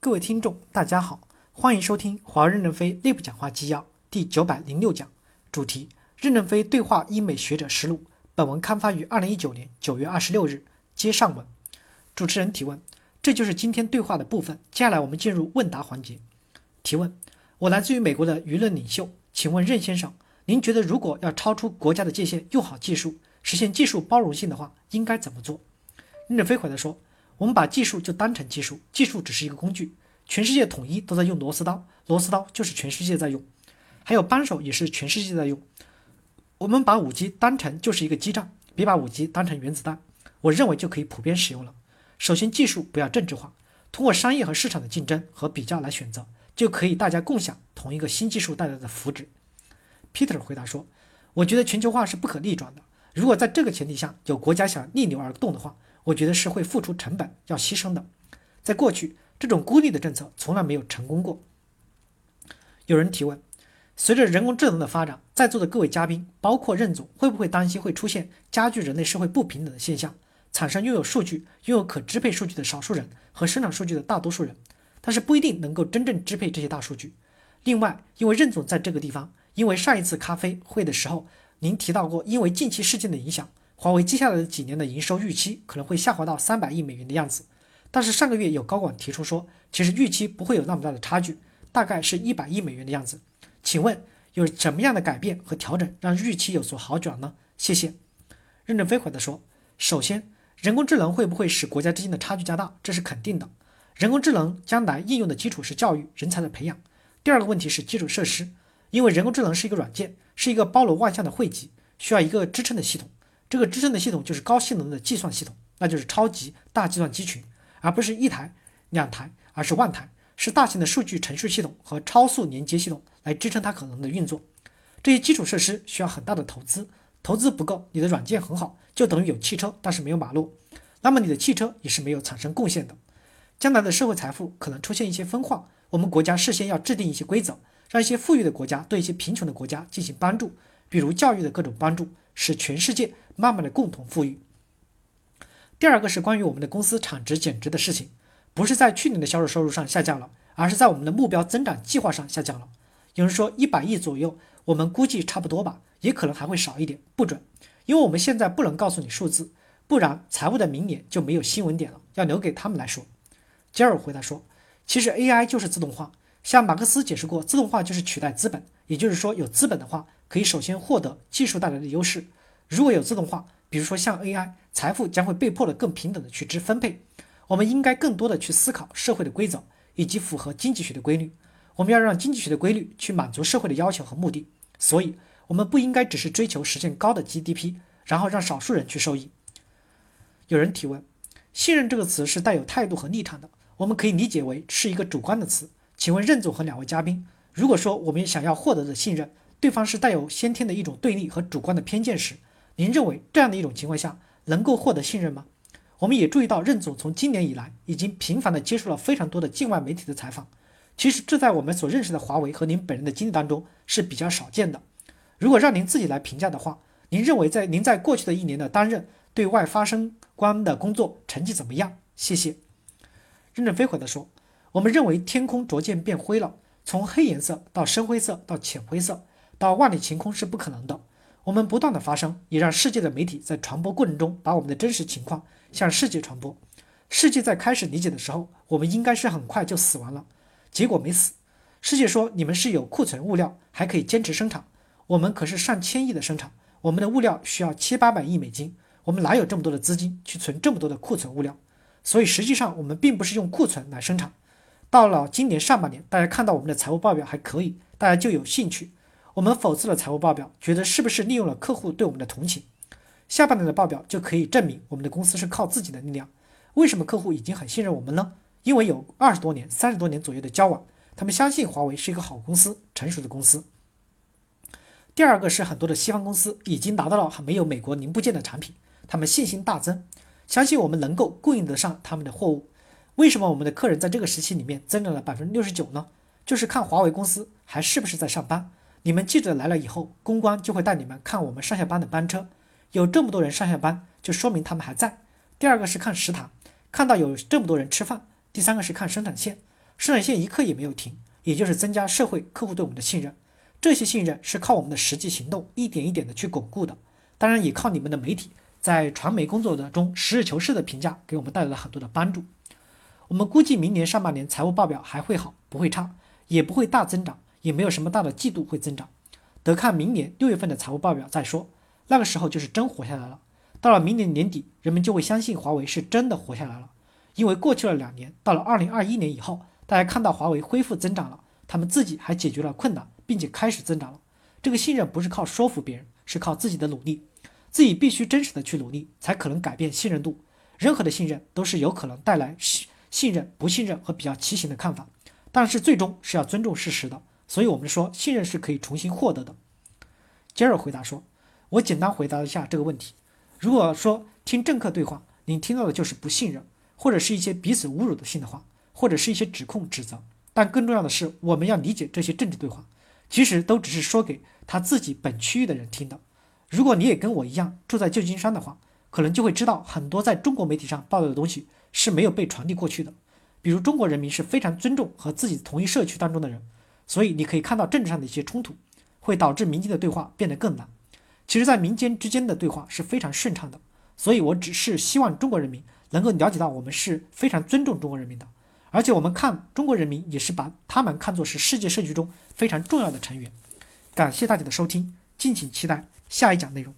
各位听众，大家好，欢迎收听华为任正非内部讲话纪要第九百零六讲，主题：任正非对话英美学者实录。本文刊发于二零一九年九月二十六日。接上文，主持人提问：这就是今天对话的部分。接下来我们进入问答环节。提问：我来自于美国的舆论领袖，请问任先生，您觉得如果要超出国家的界限，用好技术，实现技术包容性的话，应该怎么做？任正非回答说。我们把技术就当成技术，技术只是一个工具。全世界统一都在用螺丝刀，螺丝刀就是全世界在用，还有扳手也是全世界在用。我们把五 G 当成就是一个基站，别把五 G 当成原子弹，我认为就可以普遍使用了。首先，技术不要政治化，通过商业和市场的竞争和比较来选择，就可以大家共享同一个新技术带来的福祉。Peter 回答说：“我觉得全球化是不可逆转的，如果在这个前提下有国家想逆流而动的话。”我觉得是会付出成本，要牺牲的。在过去，这种孤立的政策从来没有成功过。有人提问：随着人工智能的发展，在座的各位嘉宾，包括任总，会不会担心会出现加剧人类社会不平等的现象，产生拥有数据、拥有可支配数据的少数人和生产数据的大多数人，但是不一定能够真正支配这些大数据？另外，因为任总在这个地方，因为上一次咖啡会的时候，您提到过，因为近期事件的影响。华为接下来的几年的营收预期可能会下滑到三百亿美元的样子，但是上个月有高管提出说，其实预期不会有那么大的差距，大概是一百亿美元的样子。请问有什么样的改变和调整让预期有所好转呢？谢谢。任正非回答说，首先，人工智能会不会使国家之间的差距加大？这是肯定的。人工智能将来应用的基础是教育人才的培养。第二个问题是基础设施，因为人工智能是一个软件，是一个包罗万象的汇集，需要一个支撑的系统。这个支撑的系统就是高性能的计算系统，那就是超级大计算机群，而不是一台、两台，而是万台，是大型的数据程序系统和超速连接系统来支撑它可能的运作。这些基础设施需要很大的投资，投资不够，你的软件很好，就等于有汽车，但是没有马路，那么你的汽车也是没有产生贡献的。将来的社会财富可能出现一些分化，我们国家事先要制定一些规则，让一些富裕的国家对一些贫穷的国家进行帮助，比如教育的各种帮助。使全世界慢慢的共同富裕。第二个是关于我们的公司产值减值的事情，不是在去年的销售收入上下降了，而是在我们的目标增长计划上下降了。有人说一百亿左右，我们估计差不多吧，也可能还会少一点，不准，因为我们现在不能告诉你数字，不然财务的明年就没有新闻点了，要留给他们来说。杰尔回答说，其实 AI 就是自动化，像马克思解释过，自动化就是取代资本，也就是说有资本的话。可以首先获得技术带来的优势。如果有自动化，比如说像 AI，财富将会被迫的更平等的去支分配。我们应该更多的去思考社会的规则以及符合经济学的规律。我们要让经济学的规律去满足社会的要求和目的。所以，我们不应该只是追求实现高的 GDP，然后让少数人去受益。有人提问：信任这个词是带有态度和立场的，我们可以理解为是一个主观的词。请问任总和两位嘉宾，如果说我们想要获得的信任，对方是带有先天的一种对立和主观的偏见时，您认为这样的一种情况下能够获得信任吗？我们也注意到任总从今年以来已经频繁地接受了非常多的境外媒体的采访。其实这在我们所认识的华为和您本人的经历当中是比较少见的。如果让您自己来评价的话，您认为在您在过去的一年的担任对外发声官的工作成绩怎么样？谢谢。任正非回答说：“我们认为天空逐渐变灰了，从黑颜色到深灰色到浅灰色。”到万里晴空是不可能的。我们不断的发声，也让世界的媒体在传播过程中把我们的真实情况向世界传播。世界在开始理解的时候，我们应该是很快就死完了，结果没死。世界说你们是有库存物料，还可以坚持生产。我们可是上千亿的生产，我们的物料需要七八百亿美金，我们哪有这么多的资金去存这么多的库存物料？所以实际上我们并不是用库存来生产。到了今年上半年，大家看到我们的财务报表还可以，大家就有兴趣。我们否次了财务报表，觉得是不是利用了客户对我们的同情？下半年的报表就可以证明我们的公司是靠自己的力量。为什么客户已经很信任我们呢？因为有二十多年、三十多年左右的交往，他们相信华为是一个好公司、成熟的公司。第二个是很多的西方公司已经达到了很没有美国零部件的产品，他们信心大增，相信我们能够供应得上他们的货物。为什么我们的客人在这个时期里面增长了百分之六十九呢？就是看华为公司还是不是在上班。你们记者来了以后，公关就会带你们看我们上下班的班车，有这么多人上下班，就说明他们还在。第二个是看食堂，看到有这么多人吃饭。第三个是看生产线，生产线一刻也没有停，也就是增加社会客户对我们的信任。这些信任是靠我们的实际行动一点一点的去巩固的，当然也靠你们的媒体在传媒工作的中实事求是的评价给我们带来了很多的帮助。我们估计明年上半年财务报表还会好，不会差，也不会大增长，也没有什么大的季度会增长，得看明年六月份的财务报表再说。那个时候就是真活下来了。到了明年年底，人们就会相信华为是真的活下来了，因为过去了两年，到了二零二一年以后，大家看到华为恢复增长了，他们自己还解决了困难。并且开始增长了。这个信任不是靠说服别人，是靠自己的努力。自己必须真实的去努力，才可能改变信任度。任何的信任都是有可能带来信信任、不信任和比较畸形的看法，但是最终是要尊重事实的。所以，我们说信任是可以重新获得的。杰尔回答说：“我简单回答一下这个问题。如果说听政客对话，你听到的就是不信任，或者是一些彼此侮辱的性的话，或者是一些指控、指责。但更重要的是，我们要理解这些政治对话。”其实都只是说给他自己本区域的人听的。如果你也跟我一样住在旧金山的话，可能就会知道很多在中国媒体上报道的东西是没有被传递过去的。比如中国人民是非常尊重和自己同一社区当中的人，所以你可以看到政治上的一些冲突，会导致民间的对话变得更难。其实，在民间之间的对话是非常顺畅的。所以我只是希望中国人民能够了解到，我们是非常尊重中国人民的。而且我们看中国人民也是把他们看作是世界社区中非常重要的成员。感谢大家的收听，敬请期待下一讲内容。